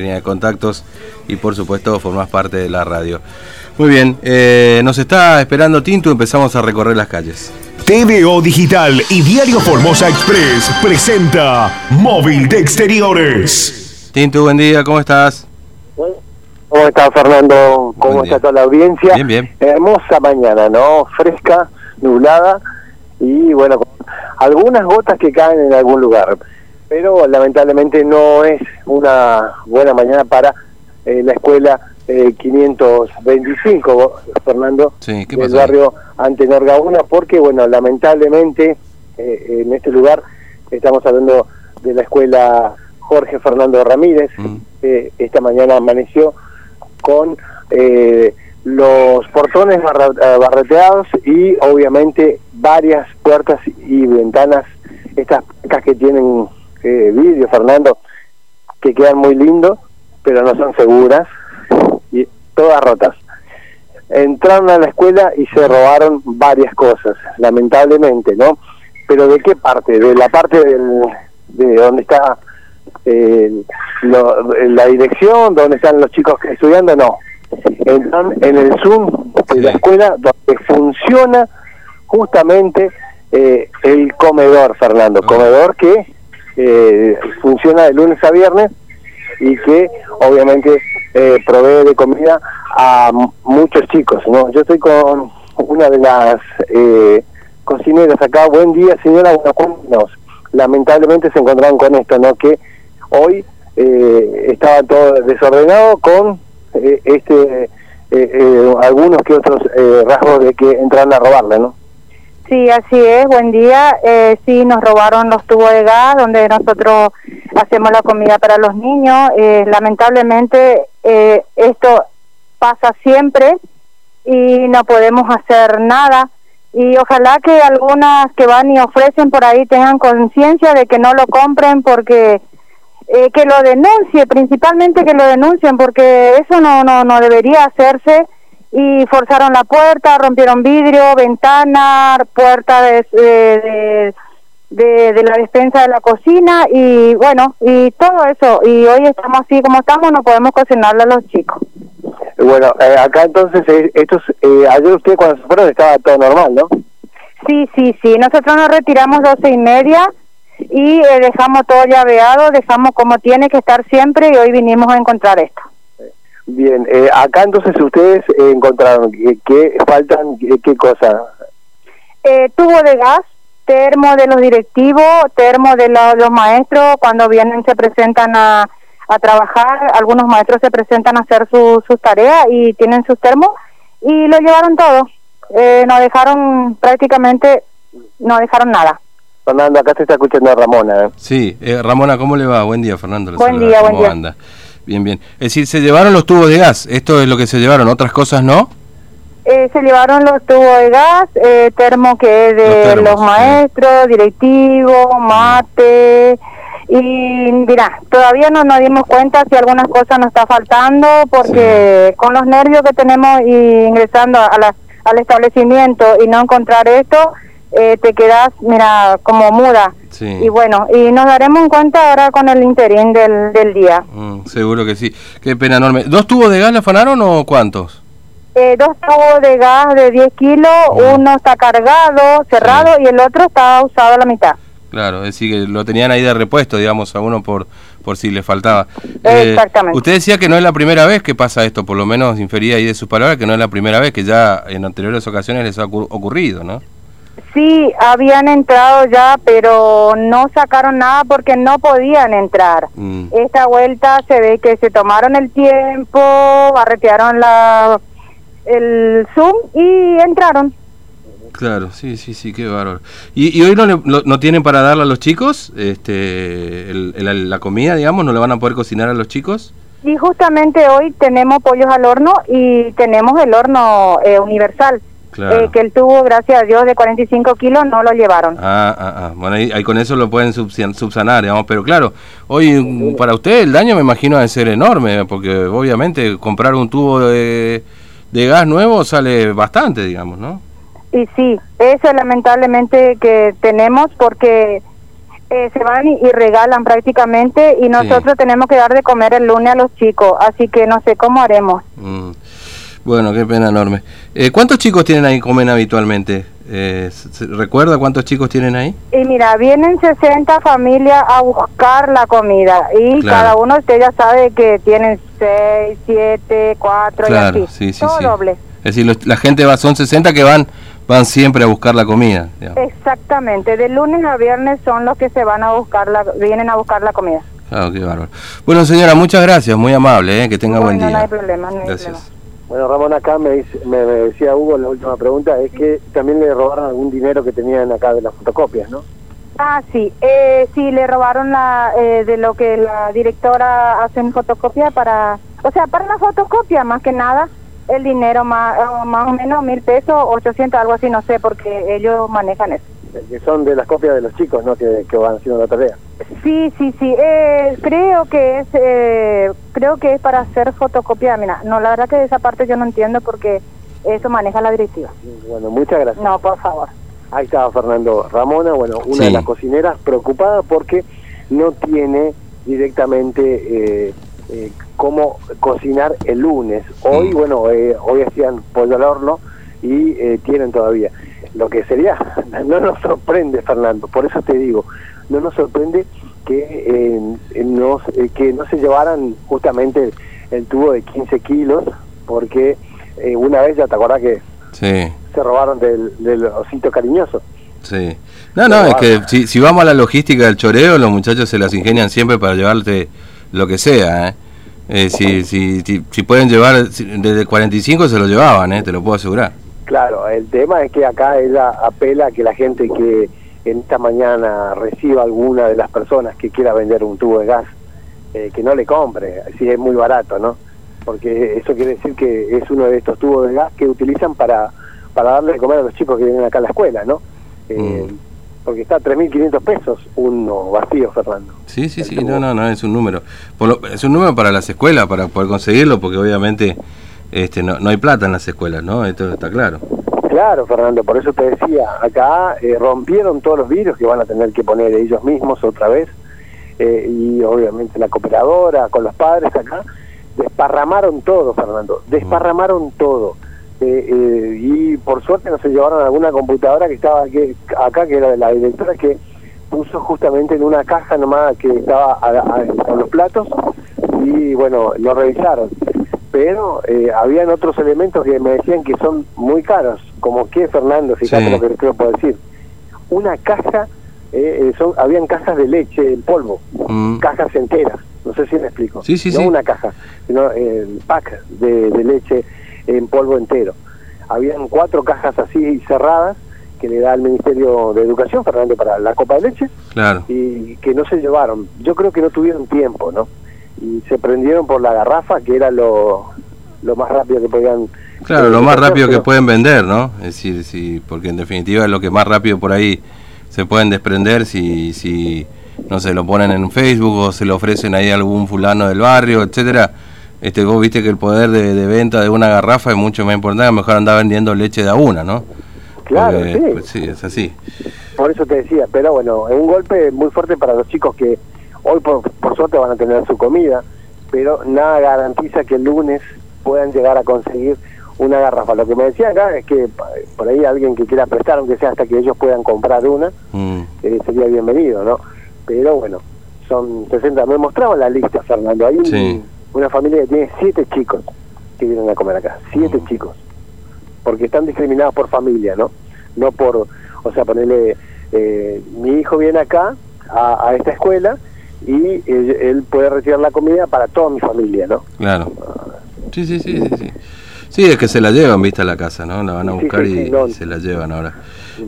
de contactos y por supuesto formás parte de la radio. Muy bien, eh, nos está esperando Tinto, empezamos a recorrer las calles. TVO Digital y Diario Formosa Express presenta Móvil de Exteriores. Tinto, buen día, ¿cómo estás? ¿Cómo está Fernando? ¿Cómo está toda la audiencia? Bien, bien. Hermosa mañana, ¿no? Fresca, nublada y bueno, con algunas gotas que caen en algún lugar. Pero lamentablemente no es una buena mañana para eh, la escuela eh, 525, Fernando, Sí, ¿qué del barrio Antenor Gauna, porque bueno, lamentablemente eh, en este lugar estamos hablando de la escuela Jorge Fernando Ramírez, Mm. esta mañana amaneció con eh, los portones barra- eh, barreteados y obviamente varias puertas y ventanas, estas que tienen eh, Fernando, que quedan muy lindos, pero no son seguras y todas rotas. Entraron a la escuela y se robaron varias cosas, lamentablemente, ¿no? Pero ¿de qué parte? De la parte del, de donde está eh, lo- la dirección, donde están los chicos estudiando, no. Entran en el Zoom de la escuela donde funciona justamente eh, el comedor, Fernando. Ah. Comedor que eh, funciona de lunes a viernes y que obviamente eh, provee de comida a muchos chicos. ¿no? Yo estoy con una de las eh, cocineras acá. Buen día, señora. Bueno, cuéntenos. Lamentablemente se encontraron con esto, ¿no? Que hoy eh, estaba todo desordenado con eh, este algunos que otros rasgos de que entraron a robarle, ¿no? Sí, así es, buen día. Eh, sí, nos robaron los tubos de gas donde nosotros hacemos la comida para los niños. Eh, lamentablemente eh, esto pasa siempre y no podemos hacer nada. Y ojalá que algunas que van y ofrecen por ahí tengan conciencia de que no lo compren porque eh, que lo denuncie, principalmente que lo denuncien porque eso no, no, no debería hacerse y forzaron la puerta, rompieron vidrio, ventana, puerta de, de, de, de la despensa de la cocina y bueno, y todo eso. Y hoy estamos así como estamos, no podemos cocinarle a los chicos. Bueno, eh, acá entonces, eh, estos, eh, ayer usted cuando se fueron estaba todo normal, ¿no? Sí, sí, sí, nosotros nos retiramos doce y media y eh, dejamos todo llaveado, dejamos como tiene que estar siempre y hoy vinimos a encontrar esto. Bien, eh, acá entonces ustedes eh, encontraron que, que faltan, qué, qué cosa. eh, tubo de gas, termo de los directivos, termo de lo- los maestros, cuando vienen se presentan a, a trabajar, algunos maestros se presentan a hacer su- sus tareas y tienen sus termos y lo llevaron todo. Eh, no dejaron prácticamente, no dejaron nada. Fernando, acá se está escuchando a Ramona. ¿eh? Sí, eh, Ramona, ¿cómo le va? Buen día, Fernando. le Buen saluda. día, buen ¿Cómo día. anda? Bien, bien. Es decir, se llevaron los tubos de gas, esto es lo que se llevaron, otras cosas no. Eh, se llevaron los tubos de gas, eh, termo que es de Los los, termos, sí. maestros, directivos, mate. Y mira, todavía no nos dimos cuenta si algunas cosas nos está faltando, porque con los nervios que tenemos y ingresando a la- al establecimiento y no encontrar esto, eh, te quedas, mira, como muda. Sí. Y bueno, y nos daremos cuenta ahora con el interín del, del día. Mm, seguro que sí. Qué pena enorme. ¿Dos tubos de gas le afanaron o cuántos? Eh, dos tubos de gas de 10 kilos, uno está cargado, cerrado, y el otro está usado a la mitad. Claro, es decir, que lo tenían ahí de repuesto, digamos, a uno por, por si le faltaba. Eh, Exactamente. Usted decía que no es la primera vez que pasa esto, por lo menos infería ahí de sus palabras que no es la primera vez, que ya en anteriores ocasiones les ha ocur- ocurrido, ¿no? Sí, habían entrado ya, pero no sacaron nada porque no podían entrar. Mm. Esta vuelta se ve que se tomaron el tiempo, barretearon la, el Zoom y entraron. Claro, sí, sí, sí, qué bárbaro. ¿Y, y hoy no, le- lo- no tienen para darle a los chicos este, el- el- la comida, digamos? ¿No le van a poder cocinar a los chicos? Y justamente hoy tenemos pollos al horno y tenemos el horno eh, universal, Claro. eh, que el tubo, gracias a Dios, de 45 kilos no lo llevaron. Ah, ah, ah. Bueno, ahí, ahí con eso lo pueden subsan- subsanar, digamos. Pero claro, hoy para usted el daño me imagino ha de ser enorme, porque obviamente comprar un tubo de, de gas nuevo sale bastante, digamos, ¿no? Y sí, eso lamentablemente que tenemos porque eh, se van y, y regalan prácticamente y nosotros tenemos que dar de comer el lunes a los chicos, así que no sé cómo haremos. Mm. Bueno, qué pena enorme. Eh, ¿Cuántos chicos tienen ahí comen habitualmente? Eh, ¿se- se- ¿Recuerda cuántos chicos tienen ahí? Y mira, vienen 60 familias a buscar la comida y Claro. cada uno usted ya sabe que tienen 6, 7, 4 Claro, y así. sí, sí, Todo sí. doble. Es decir, los- la gente va, son 60 que van van siempre a buscar la comida. digamos. Exactamente, de lunes a viernes son los que se van a buscar la, vienen a buscar la comida. Claro, qué bárbaro. Bueno, señora, muchas gracias, muy amable, ¿eh? que tenga buen día. no hay problema, no hay Gracias. Bueno, Ramón, acá me, dice- me, me decía Hugo, la última pregunta, es que también le robaron algún dinero que tenían acá de las fotocopias, ¿no? Ah, sí, eh, sí, le robaron la, eh, de lo que la directora hace en fotocopia para, o sea, para la fotocopia más que nada, el dinero más, más o menos mil pesos, 800, algo así, no sé, porque ellos manejan eso. Que son de las copias de los chicos, ¿no? Que, que van haciendo la tarea. Sí, sí, sí, eh, creo que es, eh, creo que es para hacer fotocopia, mira, no, la verdad que esa parte yo no entiendo porque eso maneja la directiva. Bueno, muchas gracias. No, por favor. Ahí estaba Fernando Ramona, bueno, una Sí. de las cocineras preocupada porque no tiene directamente eh, eh, cómo cocinar el lunes. Hoy, Mm. bueno, eh, hoy hacían pollo al horno y eh, tienen todavía. Lo que sería, no nos sorprende, Fernando, por eso te digo, no nos sorprende que, eh, no, eh, que no se llevaran justamente el tubo de 15 kilos, porque eh, una vez ya te acordás que Sí, se robaron del, del osito cariñoso. sí. No, no, es que si, si vamos a la logística del choreo, los muchachos se las ingenian siempre para llevarte lo que sea, ¿eh? Eh, si, si, si, si pueden llevar desde 45 se lo llevaban, ¿eh? te lo puedo asegurar. Claro, el tema es que acá ella apela a que la gente que en esta mañana reciba alguna de las personas que quiera vender un tubo de gas, eh, que no le compre, si es muy barato, ¿no? Porque eso quiere decir que es uno de estos tubos de gas que utilizan para, para darle de comer a los chicos que vienen acá a la escuela, ¿no? Eh, Mm. Porque está a 3.500 pesos uno vacío, Fernando. Sí, sí, sí, tubo. no, no, no, es un número. Por lo- es un número para las escuelas, para poder conseguirlo, porque obviamente este, no, no hay plata en las escuelas, ¿no? Esto está claro. Claro, Fernando, por eso te decía, acá eh, rompieron todos los vidrios que van a tener que poner ellos mismos otra vez, eh, y obviamente la cooperadora con los padres acá, desparramaron todo, Fernando, desparramaron todo. Eh, eh, y por suerte no se llevaron alguna computadora que estaba aquí, acá, que era de la directora, que puso justamente en una caja nomás que estaba a- a- con los platos, y bueno, lo revisaron pero eh, habían otros elementos que me decían que son muy caros, como que Fernando, fíjate Sí. lo que te puedo decir, una caja, eh, eh, son, habían cajas de leche en polvo, Mm. cajas enteras, no sé si me explico, Sí, sí, no una caja, sino el pack de, de leche en polvo entero. Habían cuatro cajas así cerradas que le da el Ministerio de Educación, Fernando, para la copa de leche, Claro. y que no se llevaron. Yo creo que no tuvieron tiempo, ¿no? Y se prendieron por la garrafa, que era lo, lo más rápido que podían. Claro, lo más rápido que pueden vender, ¿no? Es decir, sí, porque en definitiva es lo que más rápido por ahí se pueden desprender si, si no se lo ponen en Facebook o se lo ofrecen ahí a algún fulano del barrio, etcétera. Este, vos viste que el poder de, de venta de una garrafa es mucho más importante, mejor andar vendiendo leche de a una, ¿no? Claro, Porque, sí. pues sí, es así. Por eso te decía, pero bueno, es un golpe muy fuerte para los chicos que hoy por, por suerte van a tener su comida, pero nada garantiza que el lunes puedan llegar a conseguir una garrafa. Lo que me decía acá es que pa- por ahí alguien que quiera prestar, aunque sea hasta que ellos puedan comprar una, Mm, eh, sería bienvenido, ¿no? Pero bueno, son 60. Me mostraban la lista, Fernando. Hay Sí. una familia que tiene siete chicos que vienen a comer acá. Siete Mm. chicos. Porque están discriminados por familia, ¿no? No por, o sea, ponerle, eh, mi hijo viene acá a, a esta escuela y él, puede retirar la comida para toda mi familia, ¿no? claro. Sí, sí, sí, sí, sí. Sí, es que se la llevan, viste, a la casa, ¿no? La van a Sí, buscar sí, y, sí, no. y se la llevan ahora.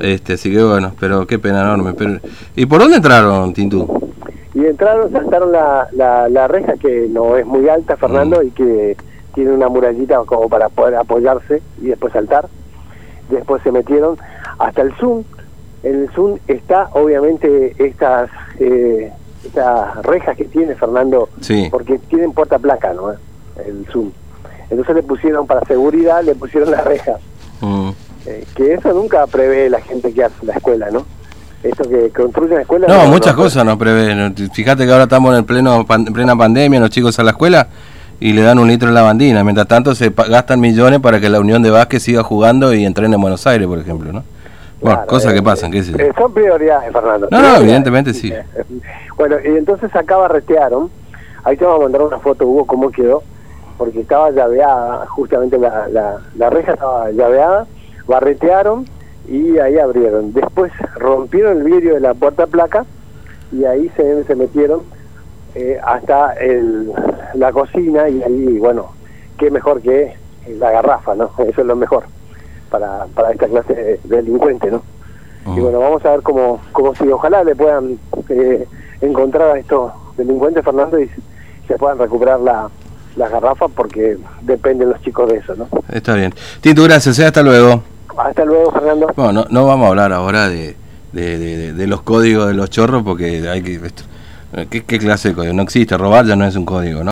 Este, así que bueno, pero qué pena enorme. Pero, ¿Y por dónde entraron, Tintú? Y entraron, saltaron la, la, la reja que no es muy alta, Fernando, Mm. y que tiene una murallita como para poder apoyarse y después saltar. Después se metieron hasta el Zoom. En el Zoom está obviamente estas eh, estas rejas que tiene Fernando, Sí. porque tienen puerta placa, ¿no? El Zoom. Entonces le pusieron para seguridad, le pusieron la reja. Mm. Eh, que eso nunca prevé la gente que hace la escuela, ¿no? esto que construyen escuelas. No, muchas cosas nos prevén. Fíjate que ahora estamos en el pleno en plena pandemia, los chicos a la escuela y le dan un litro de lavandina. Mientras tanto se gastan millones para que la Unión de Básquet siga jugando y entrene en Buenos Aires, por ejemplo, ¿no? Bueno, cosas que pasan, qué sé yo. Eh, son prioridades, Fernando. No, no, evidentemente sí. Bueno, y entonces acá barretearon. Ahí te vamos a mandar una foto, Hugo, cómo quedó. Porque estaba llaveada, justamente la, la, la reja estaba llaveada. Barretearon y ahí abrieron. Después rompieron el vidrio de la puerta placa y ahí se, se metieron eh, hasta el, la cocina y ahí, bueno, qué mejor que la garrafa, ¿no? Eso es lo mejor para, para esta clase de, delincuente, ¿no? Y bueno, vamos a ver cómo, cómo si ojalá le puedan eh, encontrar a estos delincuentes, Fernando, y se puedan recuperar la, la garrafa porque dependen los chicos de eso, ¿no? Está bien. Tito, gracias, ¿eh? hasta luego. Hasta luego, Fernando. Bueno, no, no vamos a hablar ahora de, de, de, de, los códigos de los chorros porque hay que... ¿Qué, ¿Qué clase de código? No existe, robar ya no es un código, ¿no?